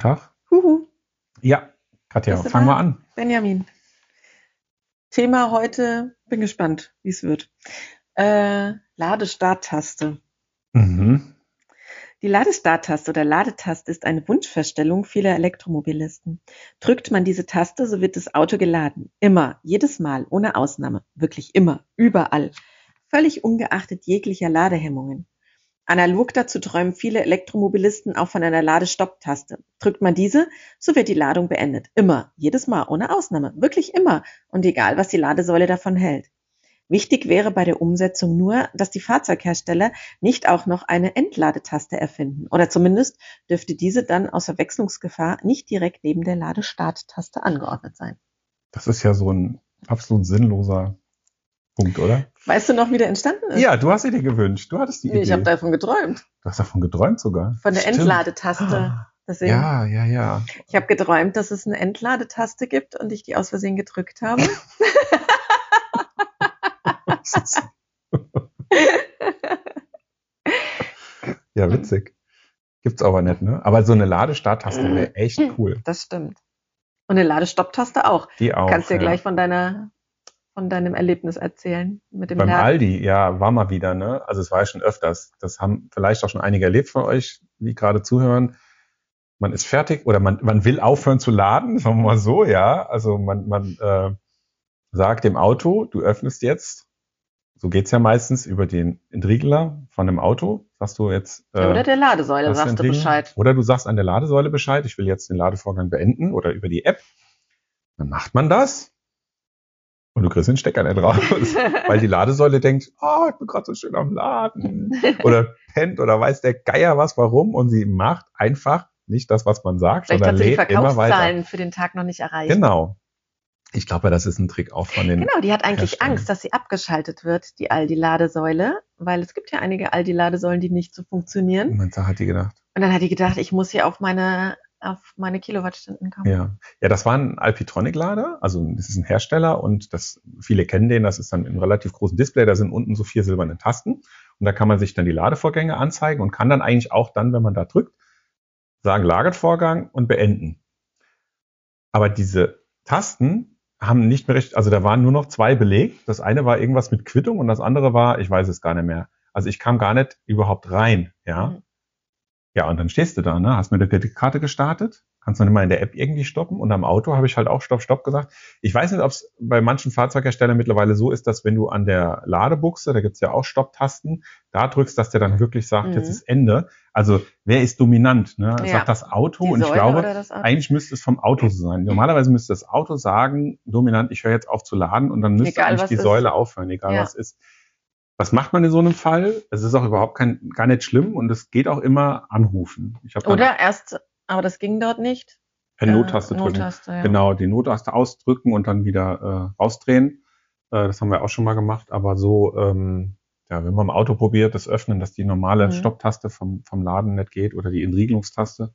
Tag. Huhu. Ja, Katja, Bist du fang da? mal an. Benjamin. Thema heute, bin gespannt, wie es wird. Äh, Ladestarttaste. Mhm. Die Ladestarttaste oder Ladetaste ist eine Wunschverstellung vieler Elektromobilisten. Drückt man diese Taste, so wird das Auto geladen. Immer, jedes Mal, ohne Ausnahme. Wirklich immer, überall. Völlig ungeachtet jeglicher Ladehemmungen. Analog dazu träumen viele Elektromobilisten auch von einer Ladestopptaste. Drückt man diese, so wird die Ladung beendet. Immer, jedes Mal, ohne Ausnahme. Wirklich immer. Und egal, was die Ladesäule davon hält. Wichtig wäre bei der Umsetzung nur, dass die Fahrzeughersteller nicht auch noch eine Entladetaste erfinden. Oder zumindest dürfte diese dann aus Verwechslungsgefahr nicht direkt neben der Ladestarttaste angeordnet sein. Das ist ja so ein absolut sinnloser Punkt, oder? Weißt du noch, wie der entstanden ist? Ja, du hast sie dir gewünscht. Du hattest die Nee, Idee. ich habe davon geträumt. du hast davon geträumt sogar. Von der Stimmt. Entladetaste. Deswegen, Ja, ja, ja. Ich habe geträumt, dass es eine Entladetaste gibt und ich die aus Versehen gedrückt habe. ja, witzig. Gibt's aber nicht, ne? Aber so eine Ladestarttaste wäre echt cool. Das stimmt. Und eine Ladestopptaste auch. Die auch. Kannst dir ja. gleich von deiner von deinem Erlebnis erzählen mit dem Beim Laden. Aldi, ja, war mal wieder, ne? Also es war ja schon öfters. Das haben vielleicht auch schon einige erlebt von euch, die gerade zuhören. Man ist fertig oder man, man will aufhören zu laden, sagen wir mal so, ja. Also man, man äh, sagt dem Auto, du öffnest jetzt. So geht's ja meistens über den Entriegler von dem Auto. Sagst du jetzt. Äh, Oder der Ladesäule sagst du? Bescheid. Oder du sagst an der Ladesäule Bescheid, ich will jetzt den Ladevorgang beenden oder über die App. Dann macht man das. Und du kriegst den Stecker nicht raus, weil die Ladesäule denkt, oh, ich bin gerade so schön am Laden. Oder pennt oder weiß der Geier was, warum. Und sie macht einfach nicht das, was man sagt, Vielleicht sondern lädt immer weiter. Verkaufszahlen für den Tag noch nicht erreicht. Genau. Ich glaube, das ist ein Trick auch von den. Genau, die hat eigentlich. Angst, dass sie abgeschaltet wird, die Aldi-Ladesäule, weil es gibt ja einige Aldi-Ladesäulen, die nicht so funktionieren. Man hat die gedacht. Und dann hat die gedacht, ich muss hier auf meine, auf meine Kilowattstunden kommen. Ja. Ja, das war ein Alpitronic-Lader, also das ist ein Hersteller und das, viele kennen den, das ist dann ein relativ großen Display, da sind unten so vier silberne Tasten und da kann man sich dann die Ladevorgänge anzeigen und kann dann eigentlich auch dann, wenn man da drückt, sagen Lagervorgang und beenden. Aber diese Tasten haben nicht mehr recht, also da waren nur noch zwei belegt. Das eine war irgendwas mit Quittung und das andere war, ich weiß es gar nicht mehr. Also ich kam gar nicht überhaupt rein, ja. Mhm. Ja, und dann stehst du da, ne? Hast mit der Kreditkarte gestartet, kannst dann immer in der App irgendwie stoppen und am Auto habe ich halt auch Stopp, Stopp gesagt. Ich weiß nicht, ob es bei manchen Fahrzeugherstellern mittlerweile so ist, dass wenn du an der Ladebuchse, da gibt's ja auch Stopptasten, da drückst, dass der dann wirklich sagt, Mhm. jetzt ist Ende. Also wer ist dominant? Ne? Ja. Sagt das Auto Die und ich Säule glaube, das Auto? eigentlich müsste es vom Auto so sein. Normalerweise müsste das Auto sagen, dominant, ich höre jetzt auf zu laden und dann müsste Egal, eigentlich die ist. Säule aufhören, egal Ja. was ist. Was macht man in so einem Fall? Es ist auch überhaupt kein, gar nicht schlimm und es geht auch immer anrufen. Oder erst, aber das ging dort nicht. eine Äh, Nottaste drücken. Nottaste, ja. Genau, die Nottaste ausdrücken und dann wieder äh, rausdrehen. Äh, das haben wir auch schon mal gemacht. Aber so, ähm, ja, wenn man im Auto probiert, das Öffnen, dass die normale Mhm. Stopptaste vom, vom Laden nicht geht oder die Entriegelungstaste.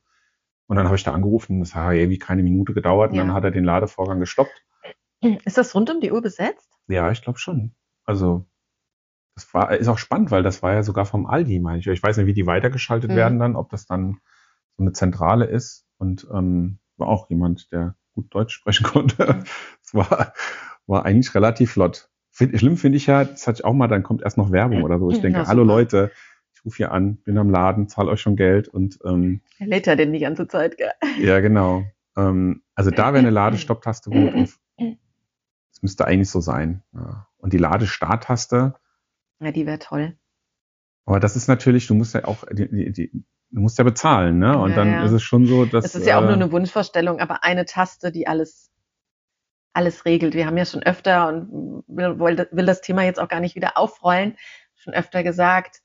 Und dann habe ich da angerufen, das hat irgendwie keine Minute gedauert und Ja. dann hat er den Ladevorgang gestoppt. Ist das rund um die Uhr besetzt? Ja, ich glaube schon. Also das war ist auch spannend, weil das war ja sogar vom Aldi, meine ich. Ich weiß nicht, wie die weitergeschaltet Mhm. werden dann, ob das dann so eine Zentrale ist. Und ähm, war auch jemand, der gut Deutsch sprechen konnte. Es war, war eigentlich relativ flott. Find, schlimm finde ich ja, das hatte ich auch mal, dann kommt erst noch Werbung oder so. Ich denke, Na, hallo. Leute, ich rufe hier an, bin am Laden, zahle euch schon Geld und ähm, Er lädt ja den die ganze Zeit, gell? ja, genau. Ähm, also da wäre eine Ladestopptaste gut. Es müsste eigentlich so sein. Ja. Und die Ladestarttaste, Ja, die wäre toll. aber das ist natürlich, du musst ja auch, die, die, die, du musst ja bezahlen, ne? Und Ja, dann ja. ist es schon so, dass. Das ist ja auch äh, nur eine Wunschvorstellung, aber eine Taste, die alles, alles regelt. Wir haben ja schon öfter und will, will will das Thema jetzt auch gar nicht wieder aufrollen, schon öfter gesagt,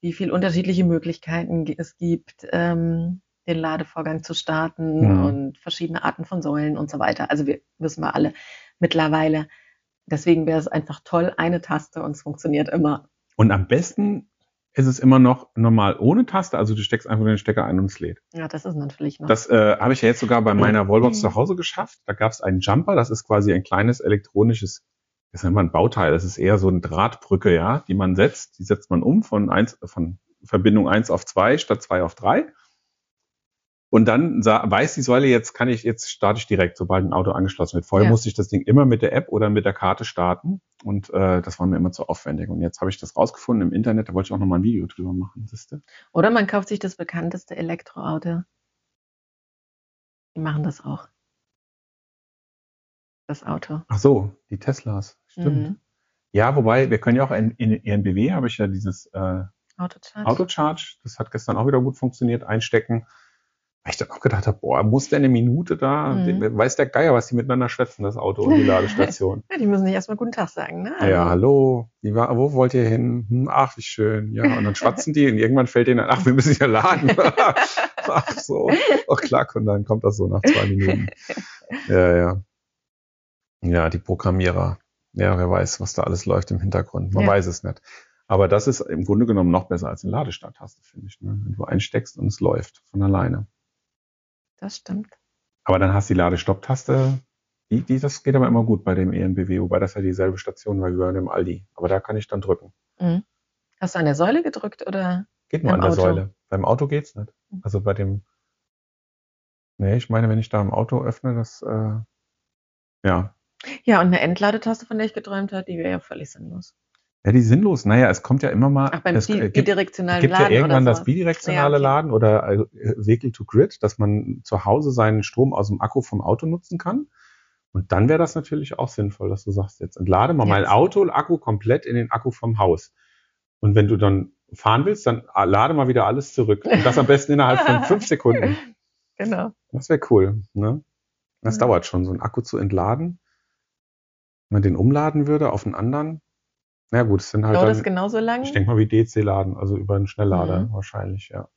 wie viel unterschiedliche Möglichkeiten es gibt, ähm, den Ladevorgang zu starten Ja. und verschiedene Arten von Säulen und so weiter. Also wir wissen wir alle mittlerweile. Deswegen wäre es einfach toll, eine Taste und es funktioniert immer. Und am besten ist es immer noch normal ohne Taste, also du steckst einfach den Stecker ein und es lädt. Ja, das ist natürlich noch. Das äh, habe ich ja jetzt sogar bei meiner Wallbox zu Hause geschafft. Da gab es einen Jumper, das ist quasi ein kleines elektronisches, das immer ein Bauteil, das ist eher so eine Drahtbrücke, ja, die man setzt. Die setzt man um von eins, von Verbindung 1 auf 2 statt 2 auf 3. Und dann weiß die Säule, jetzt kann ich, jetzt starte ich direkt, sobald ein Auto angeschlossen wird. Vorher Ja. musste ich das Ding immer mit der App oder mit der Karte starten. Und äh, das war mir immer zu aufwendig. Und jetzt habe ich das rausgefunden im Internet, da wollte ich auch noch mal ein Video drüber machen, siehste? Oder man kauft sich das bekannteste Elektroauto. Die machen das auch. Das Auto. Ach so, die Teslas, stimmt. Mhm. Ja, wobei, wir können ja auch in, in ENBW habe ich ja dieses äh, Autocharge. Autocharge, das hat gestern auch wieder gut funktioniert, einstecken. Weil ich dann auch gedacht habe, boah, muss der eine Minute da, Mhm. Weiß der Geier, was die miteinander schwätzen, das Auto und die Ladestation. Ja, die müssen nicht erstmal guten Tag sagen, ne? ja, hallo, wie war, wo wollt ihr hin? Hm, ach, wie schön. Ja, und dann schwatzen die und irgendwann fällt denen, ach, wir müssen ja laden. ach so, ach klack, und dann kommt das so nach zwei Minuten. Ja, ja. Ja, die Programmierer. Ja, wer weiß, was da alles läuft im Hintergrund. Man Ja. weiß es nicht. Aber das ist im Grunde genommen noch besser als eine Ladestarttaste, finde ich. Ne? Wenn du einsteckst und es läuft von alleine. Das stimmt. Aber dann hast du die Ladestopptaste. Die, die, das geht aber immer gut bei dem ENBW, wobei das ja dieselbe Station war wie bei dem Aldi. Aber da kann ich dann drücken. Mhm. Hast du an der Säule gedrückt oder? Geht nur an der Auto? Säule. Beim Auto geht's nicht. Also bei dem. Nee, ich meine, wenn ich da im Auto öffne, das, äh, ja. Ja, und eine Entladetaste, von der ich geträumt habe, die wäre ja völlig sinnlos. Ja, die sinnlos. Naja, es kommt ja immer mal. Ach, beim es gibt, bidirektionalen gibt ja Laden irgendwann oder das bidirektionale Ja, okay. Laden oder äh, Vehicle to Grid, dass man zu Hause seinen Strom aus dem Akku vom Auto nutzen kann. Und dann wäre das natürlich auch sinnvoll, dass du sagst, jetzt entlade mal Ja. mein Auto, Akku komplett in den Akku vom Haus. Und wenn du dann fahren willst, dann lade mal wieder alles zurück. Und das am besten innerhalb von fünf Sekunden. Genau. Das wäre cool. Ne? Das Ja. dauert schon, so einen Akku zu entladen. Wenn man den umladen würde auf einen anderen. Na gut, es sind halt Dauert das dann, genauso lang? ich denke mal wie DC-Laden, also über einen Schnelllader Mhm. wahrscheinlich, ja.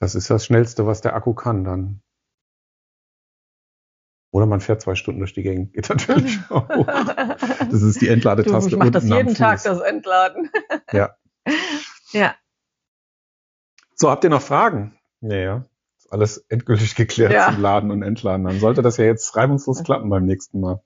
Das ist das Schnellste, was der Akku kann dann. Oder man fährt zwei Stunden durch die Gegend. Geht natürlich auch. Das ist die du, Entladetaste ich mache das jeden Tag, das Entladen. Ja. Ja, So, habt ihr noch Fragen? Ja, ja. Ist alles endgültig geklärt Ja. zum Laden und Entladen. Dann sollte das ja jetzt reibungslos klappen beim nächsten Mal.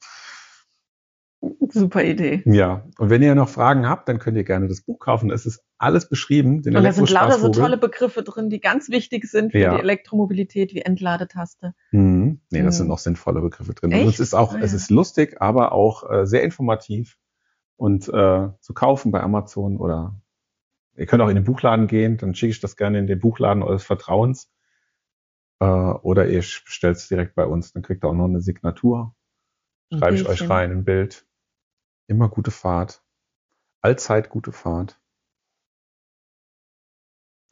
Super Idee. Ja, und wenn ihr noch Fragen habt, dann könnt ihr gerne das Buch kaufen. Es ist alles beschrieben. Den Und da sind lauter so tolle Begriffe drin, die ganz wichtig sind für Ja. die Elektromobilität, wie Entladetaste. Mhm. Nee, das Mhm. sind noch sinnvolle Begriffe drin. Es ist auch, Ah, es ja. ist lustig, aber auch äh, sehr informativ und äh, zu kaufen bei Amazon oder ihr könnt auch in den Buchladen gehen, dann schicke ich das gerne in den Buchladen eures Vertrauens. Äh, oder ihr bestellt es direkt bei uns, dann kriegt ihr auch noch eine Signatur. Schreibe ich euch rein, ein Bild. Immer gute Fahrt. Allzeit gute Fahrt.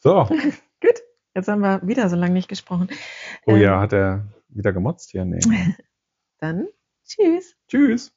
So. Gut, jetzt haben wir wieder so lange nicht gesprochen. Oh Ähm, ja, hat er wieder gemotzt hier? Nee. Dann tschüss. Tschüss.